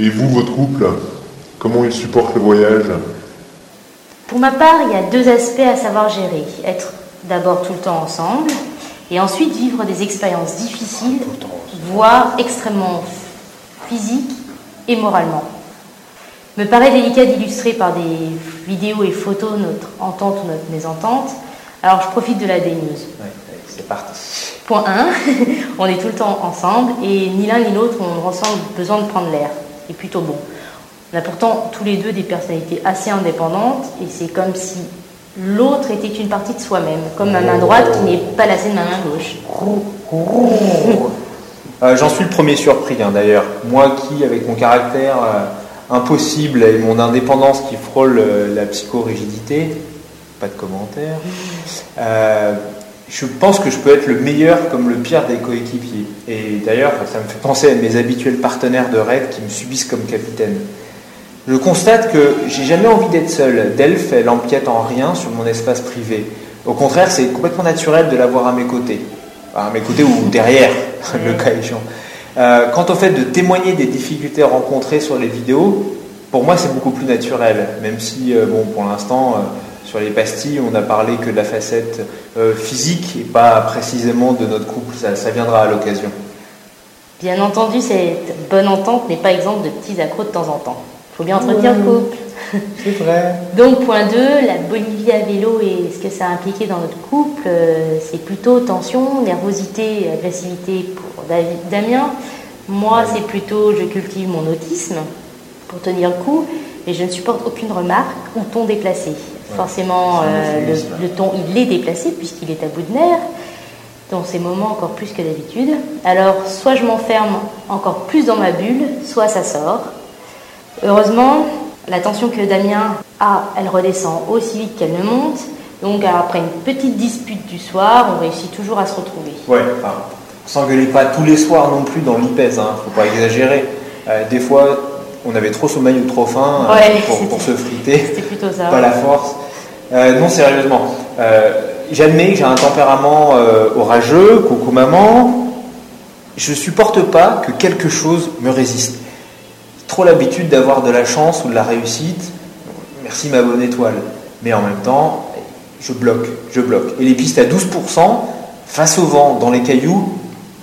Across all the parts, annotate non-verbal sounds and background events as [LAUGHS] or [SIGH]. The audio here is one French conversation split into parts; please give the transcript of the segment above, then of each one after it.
Et vous, votre couple, comment il supporte le voyage? Pour ma part, il y a deux aspects à savoir gérer. Être d'abord tout le temps ensemble et ensuite vivre des expériences difficiles, voire extrêmement physiques et moralement. Me paraît délicat d'illustrer par des vidéos et photos notre entente ou notre mésentente, alors je profite de la déneuse. c'est parti. Point 1, [LAUGHS] on est tout le temps ensemble et ni l'un ni l'autre on ressent besoin de prendre l'air. C'est plutôt bon. On a pourtant tous les deux des personnalités assez indépendantes et c'est comme si l'autre était une partie de soi-même, comme ma main droite qui n'est pas lassée de ma main gauche. Euh, J'en suis le premier surpris hein, d'ailleurs. Moi qui, avec mon caractère euh, impossible et mon indépendance qui frôle euh, la psychorigidité, pas de commentaire, euh, je pense que je peux être le meilleur comme le pire des coéquipiers. Et d'ailleurs, ça me fait penser à mes habituels partenaires de rêve qui me subissent comme capitaine. Je constate que j'ai jamais envie d'être seul. Delphes, elle empiète en rien sur mon espace privé. Au contraire, c'est complètement naturel de l'avoir à mes côtés. À mes côtés ou derrière, [LAUGHS] le cas échéant. Euh, quant au fait de témoigner des difficultés rencontrées sur les vidéos, pour moi c'est beaucoup plus naturel, même si, euh, bon, pour l'instant, euh, sur les pastilles, on n'a parlé que de la facette euh, physique et pas précisément de notre couple, ça, ça viendra à l'occasion. Bien entendu, cette bonne entente n'est pas exemple de petits accros de temps en temps. Il faut bien entretenir le couple. C'est vrai. [LAUGHS] Donc, point 2, la Bolivie à vélo et ce que ça a impliqué dans notre couple, euh, c'est plutôt tension, nervosité, agressivité pour David, Damien. Moi, c'est plutôt je cultive mon autisme pour tenir le coup et je ne supporte aucune remarque ou ton déplacé. Forcément, euh, le, le ton, il est déplacé puisqu'il est à bout de nerfs dans ces moments encore plus que d'habitude. Alors, soit je m'enferme encore plus dans ma bulle, soit ça sort. Heureusement, la tension que Damien a, elle redescend aussi vite qu'elle ne monte. Donc, après une petite dispute du soir, on réussit toujours à se retrouver. Ouais, enfin, s'engueuler pas tous les soirs non plus dans l'IPES, hein, faut pas exagérer. Euh, des fois, on avait trop sommeil ou trop faim euh, Ouais, pour, se friter, C'était plutôt ça. pas la force. Euh, non, sérieusement, euh, j'admets que j'ai un tempérament euh, orageux, coucou maman. Je supporte pas que quelque chose me résiste. Trop l'habitude d'avoir de la chance ou de la réussite. Merci ma bonne étoile. Mais en même temps, je bloque, je bloque. Et les pistes à 12%, face au vent, dans les cailloux,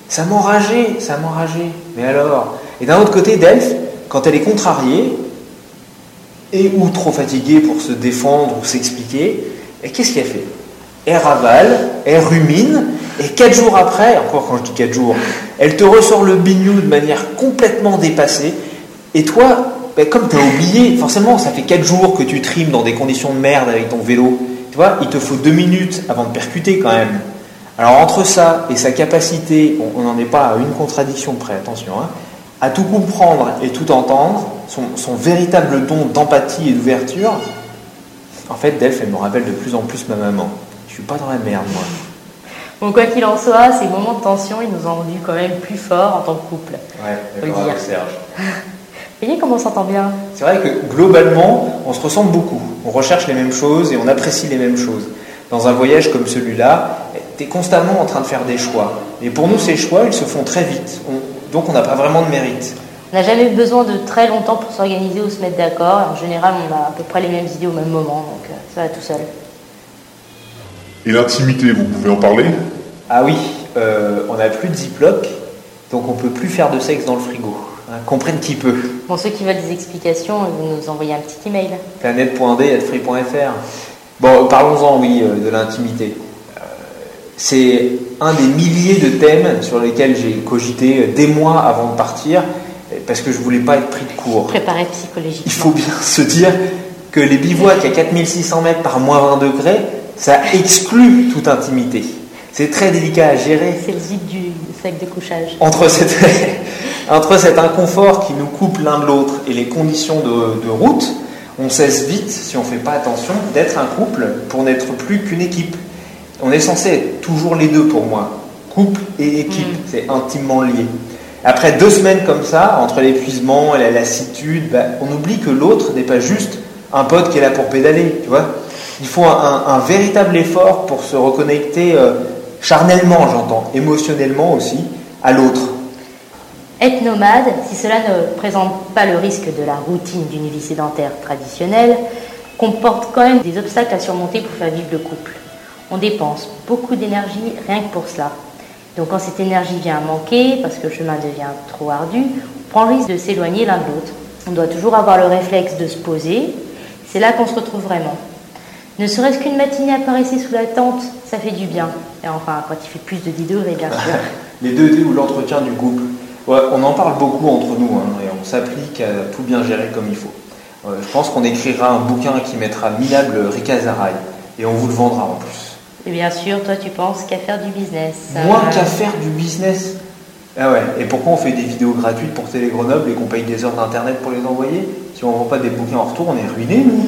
ça m'enrageait, ça m'enrageait. Mais alors? Et d'un autre côté, Delphes, quand elle est contrariée, et ou trop fatiguée pour se défendre ou s'expliquer, qu'est-ce qu'elle fait? Elle ravale, elle rumine, et quatre jours après, encore quand je dis quatre jours, elle te ressort le bignou de manière complètement dépassée, et toi, ben, comme tu as oublié, forcément, ça fait quatre jours que tu trimes dans des conditions de merde avec ton vélo, tu vois, il te faut deux minutes avant de percuter quand même. Alors entre ça et sa capacité, on n'en est pas à une contradiction près, attention, hein, à tout comprendre et tout entendre, son, son véritable don d'empathie et d'ouverture, en fait, Delphes, elle me rappelle de plus en plus ma maman. Je suis pas dans la merde, moi. Bon, quoi qu'il en soit, ces moments de tension, ils nous ont rendus quand même plus forts en tant que couple. Ouais, d'accord avec Serge. [LAUGHS] Vous voyez comment on s'entend bien? C'est vrai que globalement, on se ressemble beaucoup. On recherche les mêmes choses et on apprécie les mêmes choses. Dans un voyage comme celui-là, tu es constamment en train de faire des choix. Et pour nous, ces choix, ils se font très vite. On- donc on n'a pas vraiment de mérite. On n'a jamais eu besoin de très longtemps pour s'organiser ou se mettre d'accord. En général, on a à peu près les mêmes idées au même moment, donc euh, ça va tout seul. Et l'intimité, vous pouvez en parler? Ah oui, euh, on n'a plus de ziploc, donc on peut plus faire de sexe dans le frigo. Hein, comprenne qui peut. Bon, ceux qui veulent des explications, vous nous envoyez un petit email. Planète.d.free.fr. Bon, parlons-en, oui, euh, de l'intimité. C'est un des milliers de thèmes sur lesquels j'ai cogité euh, des mois avant de partir, euh, parce que je voulais pas être pris de court. Préparé psychologiquement. Il faut bien se dire que les bivouacs à 4600 mètres par moins 20 degrés, ça exclut toute intimité. C'est très délicat à gérer. C'est le zip du sac de couchage. Entre, cette, [LAUGHS] entre cet inconfort qui nous coupe l'un de l'autre et les conditions de, de route, on cesse vite, si on ne fait pas attention, d'être un couple pour n'être plus qu'une équipe. On est censé être toujours les deux pour moi. Couple et équipe, Mm. c'est intimement lié. Après deux semaines comme ça, entre l'épuisement et la lassitude, bah, on oublie que l'autre n'est pas juste un pote qui est là pour pédaler, tu vois. Il faut un véritable effort pour se reconnecter euh, charnellement, j'entends, émotionnellement aussi, à l'autre. Être nomade, si cela ne présente pas le risque de la routine d'une vie sédentaire traditionnelle, comporte quand même des obstacles à surmonter pour faire vivre le couple. On dépense beaucoup d'énergie rien que pour cela. Donc quand cette énergie vient à manquer, parce que le chemin devient trop ardu, on prend le risque de s'éloigner l'un de l'autre. On doit toujours avoir le réflexe de se poser. C'est là qu'on se retrouve vraiment. Ne serait-ce qu'une matinée paresser sous la tente, ça fait du bien. Et enfin, quand il fait plus de 10 degrés, bien sûr. [LAUGHS] Les 2D ou l'entretien du couple. on en parle beaucoup entre nous hein, et on s'applique à tout bien gérer comme il faut. je pense qu'on écrira un bouquin qui mettra minable Zaraï et on vous le vendra en plus. Et bien sûr, toi, tu penses qu'à faire du business. Moins qu'à faire du business. Ah ouais, et pourquoi on fait des vidéos gratuites pour Télé Grenoble et qu'on paye des heures d'internet pour les envoyer? Si on ne vend pas des bouquins en retour, on est ruiné, nous.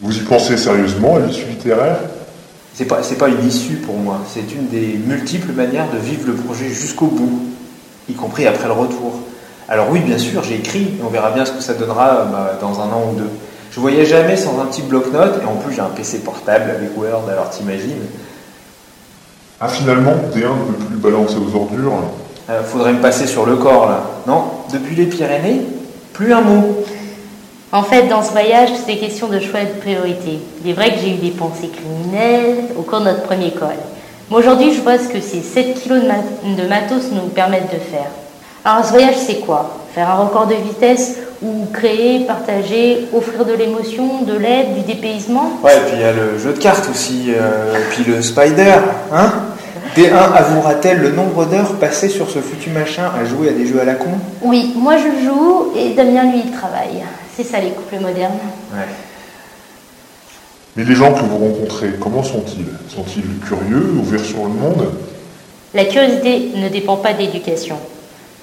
Vous y pensez sérieusement à l'issue littéraire C'est pas, c'est pas une issue pour moi, c'est une des multiples manières de vivre le projet jusqu'au bout, y compris après le retour. Alors oui, bien sûr, j'ai écrit, et on verra bien ce que ça donnera bah, dans un an ou deux. Je voyais jamais sans un petit bloc-notes, et en plus j'ai un PC portable avec Word, alors t'imagines. Ah finalement, D1 ne peut plus balancer aux ordures euh, Faudrait me passer sur le corps là. Non, depuis les Pyrénées, plus un mot. En fait, dans ce voyage, c'est question de choix et de priorité. Il est vrai que j'ai eu des pensées criminelles au cours de notre premier col. Mais aujourd'hui, je vois ce que ces 7 kilos de matos nous permettent de faire. Alors, ce voyage, c'est quoi? Faire un record de vitesse ou créer, partager, offrir de l'émotion, de l'aide, du dépaysement Ouais, et puis il y a le jeu de cartes aussi, euh, et puis le spider, hein D1 avouera-t-elle le nombre d'heures passées sur ce foutu machin à jouer à des jeux à la con? Oui, moi je joue et Damien lui il travaille. C'est ça les couples modernes. Ouais. Mais les gens que vous rencontrez, comment sont-ils? Sont-ils curieux, ouverts sur le monde? La curiosité ne dépend pas d'éducation.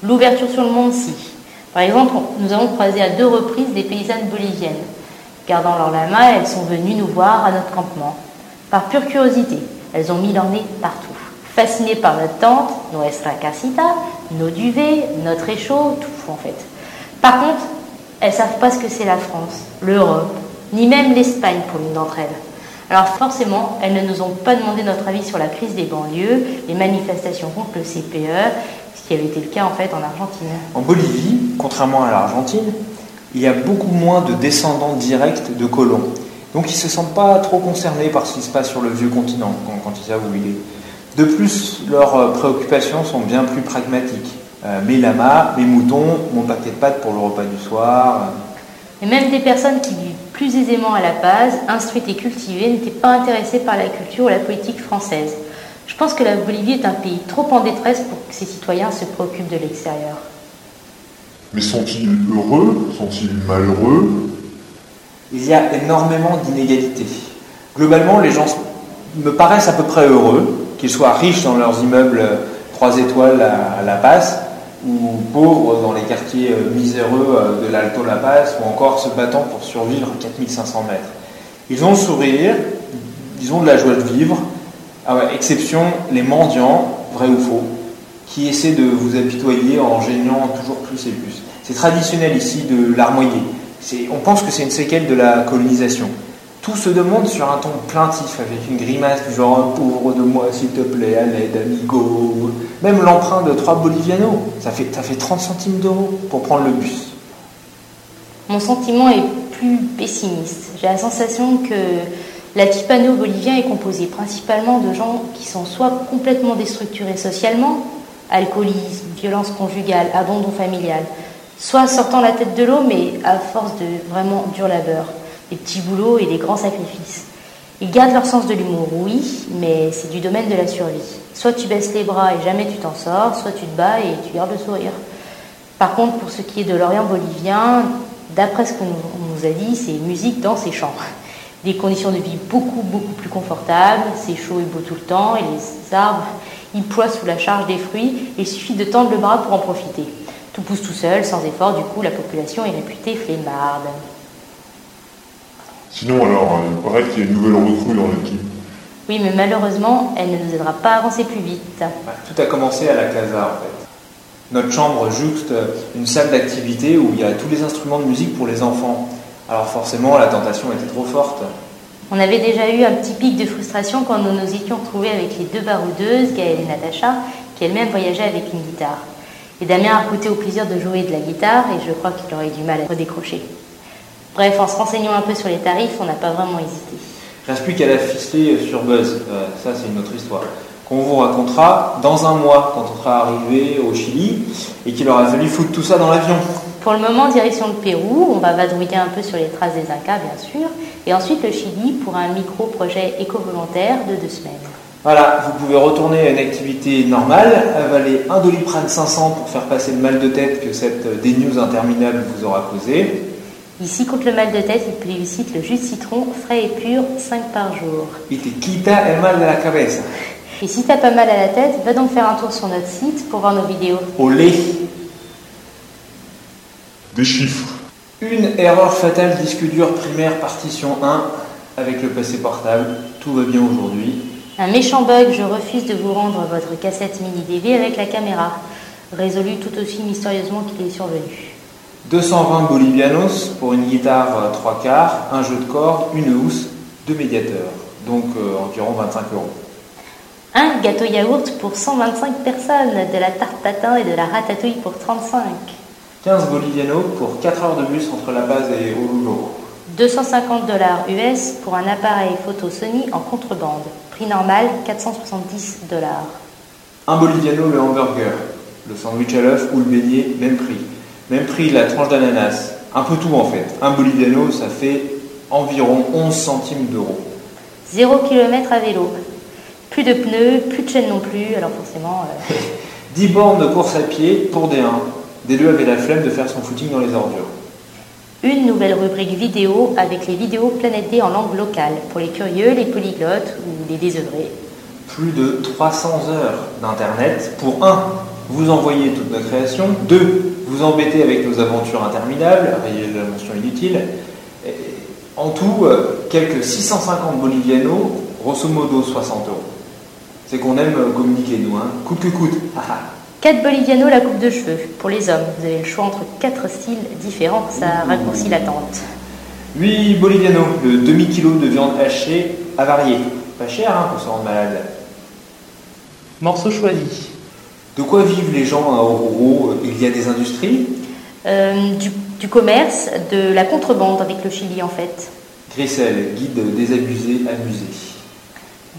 L'ouverture sur le monde, si. Par exemple, nous avons croisé à deux reprises des paysannes boliviennes. Gardant leur lama, elles sont venues nous voir à notre campement. Par pure curiosité, elles ont mis leur nez partout. Fascinées par notre tente, nuestra casita, nos duvets, notre échaud, tout en fait. Par contre, elles ne savent pas ce que c'est la France, l'Europe, ni même l'Espagne pour l'une d'entre elles. Alors forcément, elles ne nous ont pas demandé notre avis sur la crise des banlieues, les manifestations contre le CPE, qui avait été le cas en fait en Argentine. En Bolivie, contrairement à l'Argentine, il y a beaucoup moins de descendants directs de colons. Donc ils ne se sentent pas trop concernés par ce qui se passe sur le vieux continent quand, ils savent où il est. De plus, leurs euh, préoccupations sont bien plus pragmatiques. Euh, mes lamas, mes moutons, mon paquet de pâtes pour le repas du soir. Et même des personnes qui vivent plus aisément à la base, instruites et cultivées, n'étaient pas intéressées par la culture ou la politique française. Je pense que la Bolivie est un pays trop en détresse pour que ses citoyens se préoccupent de l'extérieur. Mais sont-ils heureux? Sont-ils malheureux? Il y a énormément d'inégalités. Globalement, les gens me paraissent à peu près heureux, qu'ils soient riches dans leurs immeubles 3 étoiles à La Paz, ou pauvres dans les quartiers euh, miséreux euh, de l'Alto La Paz, ou encore se battant pour survivre à 4500 mètres. Ils ont le sourire, ils ont de la joie de vivre, ah ouais, exception les mendiants, vrai ou faux, qui essaient de vous apitoyer en gênant toujours plus et plus. C'est traditionnel ici de larmoyer. On pense que c'est une séquelle de la colonisation. Tout se demande sur un ton plaintif, avec une grimace du genre pauvre de moi, s'il te plaît, à l'aide, amigo. Même l'emprunt de 3 bolivianos, ça fait, ça fait 30 centimes d'euros pour prendre le bus. Mon sentiment est plus pessimiste. J'ai la sensation que L'altipano bolivien est composé principalement de gens qui sont soit complètement déstructurés socialement, alcoolisme, violence conjugale, abandon familial, soit sortant la tête de l'eau, mais à force de vraiment dur labeur, des petits boulots et des grands sacrifices. Ils gardent leur sens de l'humour, oui, mais c'est du domaine de la survie. Soit tu baisses les bras et jamais tu t'en sors, soit tu te bats et tu gardes le sourire. Par contre, pour ce qui est de l'Orient bolivien, d'après ce qu'on nous a dit, c'est musique, danse et chant des conditions de vie beaucoup, beaucoup plus confortables. C'est chaud et beau tout le temps et les arbres, ils ploient sous la charge des fruits. il suffit de tendre le bras pour en profiter. Tout pousse tout seul, sans effort, du coup, la population est réputée flemmarde. Sinon, alors, il paraît qu'il y a une nouvelle recrue dans l'équipe. Oui, mais malheureusement, elle ne nous aidera pas à avancer plus vite. Tout a commencé à la casa, en fait. Notre chambre jouxte une salle d'activité où il y a tous les instruments de musique pour les enfants. Alors forcément, la tentation était trop forte. On avait déjà eu un petit pic de frustration quand nous nous étions retrouvés avec les deux baroudeuses, Gaëlle et Natacha, qui elles-mêmes voyageaient avec une guitare. Et Damien a goûté au plaisir de jouer de la guitare et je crois qu'il aurait du mal à redécrocher. Bref, en se renseignant un peu sur les tarifs, on n'a pas vraiment hésité. Reste plus qu'à la ficeler sur Buzz. Euh, ça, c'est une autre histoire. Qu'on vous racontera dans un mois, quand on sera arrivé au Chili et qu'il aura fallu foutre tout ça dans l'avion. Pour le moment, direction le Pérou, on va vadrouiller un peu sur les traces des Incas, bien sûr, et ensuite le Chili pour un micro-projet éco-volontaire de deux semaines. Voilà, vous pouvez retourner à une activité normale, avaler un doliprane 500 pour faire passer le mal de tête que cette dénews interminable vous aura causé. Ici, contre le mal de tête, il plébiscite le jus de citron frais et pur 5 par jour. Y te quita el mal de la cabeza. Et si t'as pas mal à la tête, va donc faire un tour sur notre site pour voir nos vidéos. Olé Des chiffres. Une erreur fatale disque dur primaire partition 1 avec le PC portable. Tout va bien aujourd'hui. Un méchant bug, je refuse de vous rendre votre cassette mini DV avec la caméra. Résolu tout aussi mystérieusement qu'il est survenu. 220 bolivianos pour une guitare 3 quarts, un jeu de cordes, une housse, deux médiateurs. Donc euh, environ 25 euros. Un gâteau yaourt pour 125 personnes, de la tarte tatin et de la ratatouille pour 35. 15 bolivianos pour 4 heures de bus entre La Paz et Oruro. 250 dollars US pour un appareil photo Sony en contrebande. Prix normal 470 dollars. Un boliviano le hamburger, le sandwich à l'œuf ou le beignet, même prix. Même prix la tranche d'ananas. Un peu tout en fait. Un boliviano, ça fait environ 11 centimes d'euros. 0 km à vélo. Plus de pneus, plus de chaîne non plus, alors forcément. euh, [LAUGHS] 10 bornes de course à pied pour des 1. Des deux avaient la flemme de faire son footing dans les ordures. Une nouvelle rubrique vidéo avec les vidéos Planète D en langue locale pour les curieux, les polyglottes ou les désœuvrés. Plus de 300 heures d'internet pour 1. Vous envoyer toutes nos créations. 2. Vous embêter avec nos aventures interminables, rayez la mention inutile. Et en tout, euh, quelques 650 bolivianos, grosso modo 60 euros. C'est qu'on aime euh, communiquer, nous, hein. Coûte que coûte. Haha. 4 bolivianos la coupe de cheveux. Pour les hommes, vous avez le choix entre 4 styles différents, ça raccourcit l'attente. 8 bolivianos, le demi-kilo de viande hachée avariée. Pas cher, hein, pour se rendre malade. Morceau choisi. De quoi vivent les gens à Oruro? Il y a des industries? Euh, du, du commerce, de la contrebande avec le Chili en fait. Grissel, guide désabusé, amusé.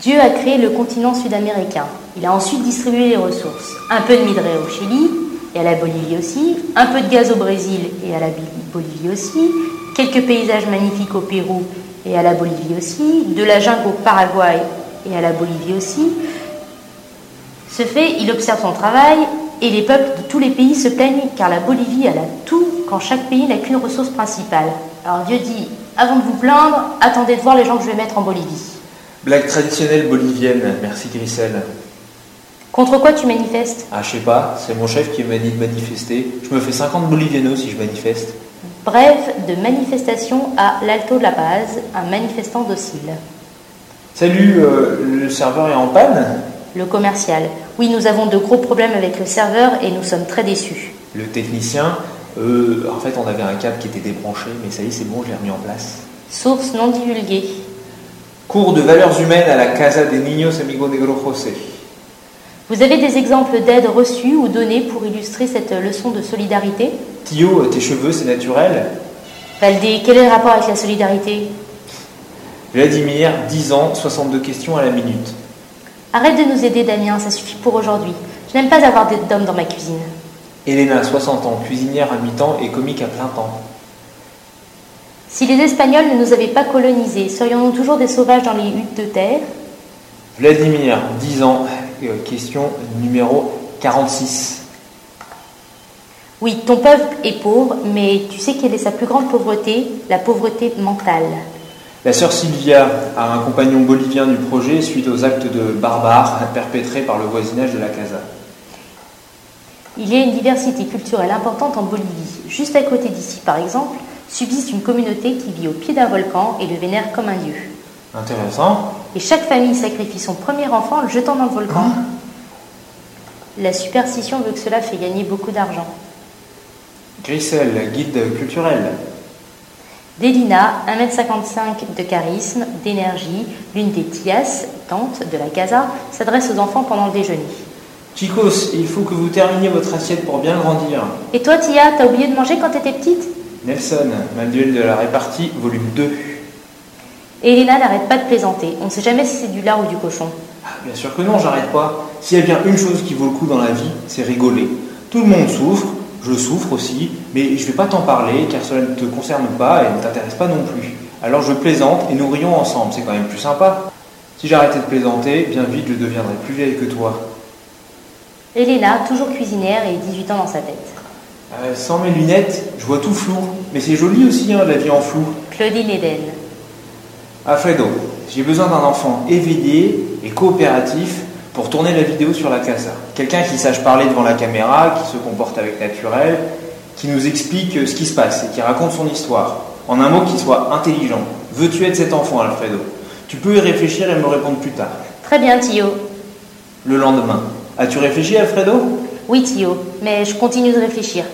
Dieu a créé le continent sud-américain. Il a ensuite distribué les ressources. Un peu de minerai au Chili et à la Bolivie aussi, un peu de gaz au Brésil et à la Bolivie aussi, quelques paysages magnifiques au Pérou et à la Bolivie aussi, de la jungle au Paraguay et à la Bolivie aussi. Ce fait, il observe son travail et les peuples de tous les pays se plaignent car la Bolivie elle a tout quand chaque pays n'a qu'une ressource principale. Alors Dieu dit, avant de vous plaindre, attendez de voir les gens que je vais mettre en Bolivie. Blague traditionnelle bolivienne, merci Grissel. Contre quoi tu manifestes? Ah, je sais pas, c'est mon chef qui m'a dit de manifester. Je me fais 50 bolivianos si je manifeste. Bref, de manifestation à l'Alto de la Paz, un manifestant docile. Salut, euh, le serveur est en panne? Le commercial. Oui, nous avons de gros problèmes avec le serveur et nous sommes très déçus. Le technicien, euh, en fait on avait un câble qui était débranché, mais ça y est, c'est bon, je l'ai remis en place. Source non divulguée. Cours de valeurs humaines à la Casa de Niños Amigo Negro José. Vous avez des exemples d'aides reçues ou données pour illustrer cette leçon de solidarité Tio, tes cheveux, c'est naturel Valdé, quel est le rapport avec la solidarité Vladimir, 10 ans, 62 questions à la minute. Arrête de nous aider, Damien, ça suffit pour aujourd'hui. Je n'aime pas avoir d'hommes dans ma cuisine. Elena, 60 ans, cuisinière à mi-temps et comique à plein temps. Si les Espagnols ne nous avaient pas colonisés, serions-nous toujours des sauvages dans les huttes de terre Vladimir, 10 ans, question numéro 46. Oui, ton peuple est pauvre, mais tu sais quelle est sa plus grande pauvreté? La pauvreté mentale. La sœur Sylvia a un compagnon bolivien du projet suite aux actes de barbares perpétrés par le voisinage de la casa. Il y a une diversité culturelle importante en Bolivie. Juste à côté d'ici, par exemple, subsiste une communauté qui vit au pied d'un volcan et le vénère comme un dieu. Intéressant. Et chaque famille sacrifie son premier enfant en le jetant dans le volcan. La superstition veut que cela fait gagner beaucoup d'argent. Grissel, guide culturel. Délina, 1m55 de charisme, d'énergie, l'une des tias, tantes de la casa, s'adresse aux enfants pendant le déjeuner. Chicos, il faut que vous terminiez votre assiette pour bien grandir. Et toi, Tia, t'as oublié de manger quand t'étais petite? Nelson, manuel de la répartie, volume 2. Et Elena n'arrête pas de plaisanter. On ne sait jamais si c'est du lard ou du cochon. Ah, bien sûr que non, j'arrête pas. S'il y a bien une chose qui vaut le coup dans la vie, c'est rigoler. Tout le monde souffre, je souffre aussi, mais je vais pas t'en parler car cela ne te concerne pas et ne t'intéresse pas non plus. Alors je plaisante et nous rions ensemble, c'est quand même plus sympa. Si j'arrêtais de plaisanter, bien vite je deviendrais plus vieille que toi. Elena, toujours cuisinière et 18 ans dans sa tête. Euh, sans mes lunettes, je vois tout flou. Mais c'est joli aussi, hein, la vie en flou. Claudine Eden. Alfredo, j'ai besoin d'un enfant éveillé et coopératif pour tourner la vidéo sur la casa. Quelqu'un qui sache parler devant la caméra, qui se comporte avec naturel, qui nous explique ce qui se passe et qui raconte son histoire. En un mot, qui soit intelligent. Veux-tu être cet enfant, Alfredo? Tu peux y réfléchir et me répondre plus tard. Très bien, Tio. Le lendemain. As-tu réfléchi, Alfredo? Oui, Tio, mais je continue de réfléchir.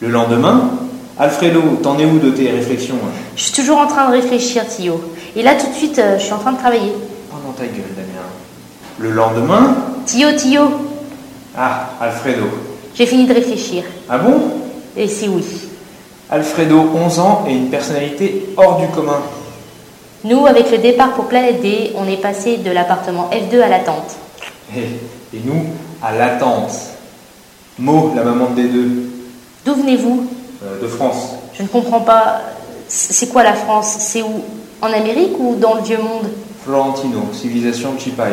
Le lendemain? Alfredo, t'en es où de tes réflexions hein Je suis toujours en train de réfléchir, Tio. Et là, tout de suite, euh, je suis en train de travailler. Oh dans ta gueule, Damien. Le lendemain Tio, Tio, Ah, Alfredo. j'ai fini de réfléchir. Ah bon? Et c'est oui. Alfredo, 11 ans et une personnalité hors du commun. Nous, avec le départ pour Planète D, on est passé de l'appartement F2 à la tente. Et, et nous, à l'attente. Mo, la maman des deux, D'où venez-vous? De France. Je ne comprends pas. C'est quoi la France? C'est où? En Amérique ou dans le vieux monde? Florentino, civilisation Chipai.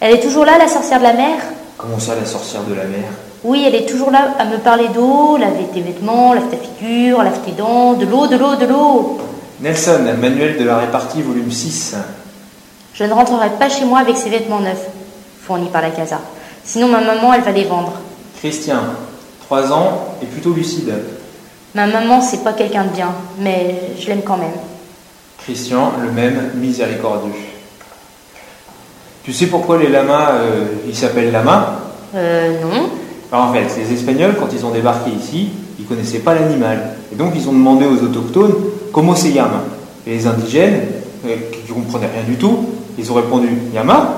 Elle est toujours là, la sorcière de la mer? Comment ça, la sorcière de la mer? Oui, elle est toujours là à me parler d'eau, laver tes vêtements, lave ta figure, lave tes dents, de l'eau, de l'eau, de l'eau. Nelson, manuel de la répartie, volume 6. Je ne rentrerai pas chez moi avec ces vêtements neufs, fournis par la casa. Sinon, ma maman, elle va les vendre. Christian, 3 ans et plutôt lucide. Ma maman, c'est pas quelqu'un de bien, mais je l'aime quand même. Christian, le même miséricordieux. Tu sais pourquoi les lamas, euh, ils s'appellent lamas Euh, non. Alors, En fait, les Espagnols, quand ils ont débarqué ici, ils connaissaient pas l'animal. Et donc, ils ont demandé aux autochtones comment se llama. Et les indigènes, euh, qui comprenaient rien du tout, ils ont répondu Yama?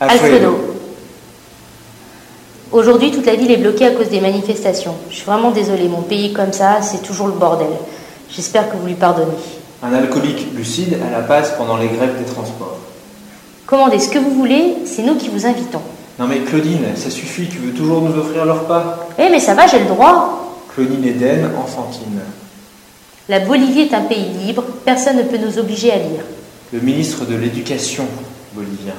Alfredo. Aujourd'hui, toute la ville est bloquée à cause des manifestations. Je suis vraiment désolée, mon pays comme ça, c'est toujours le bordel. J'espère que vous lui pardonnez. Un alcoolique lucide à la passe pendant les grèves des transports. Commandez ce que vous voulez, c'est nous qui vous invitons. Non mais Claudine, ça suffit, tu veux toujours nous offrir le repas Eh, mais ça va, j'ai le droit. Claudine Eden, enfantine. La Bolivie est un pays libre, personne ne peut nous obliger à lire. Le ministre de l'Éducation bolivien.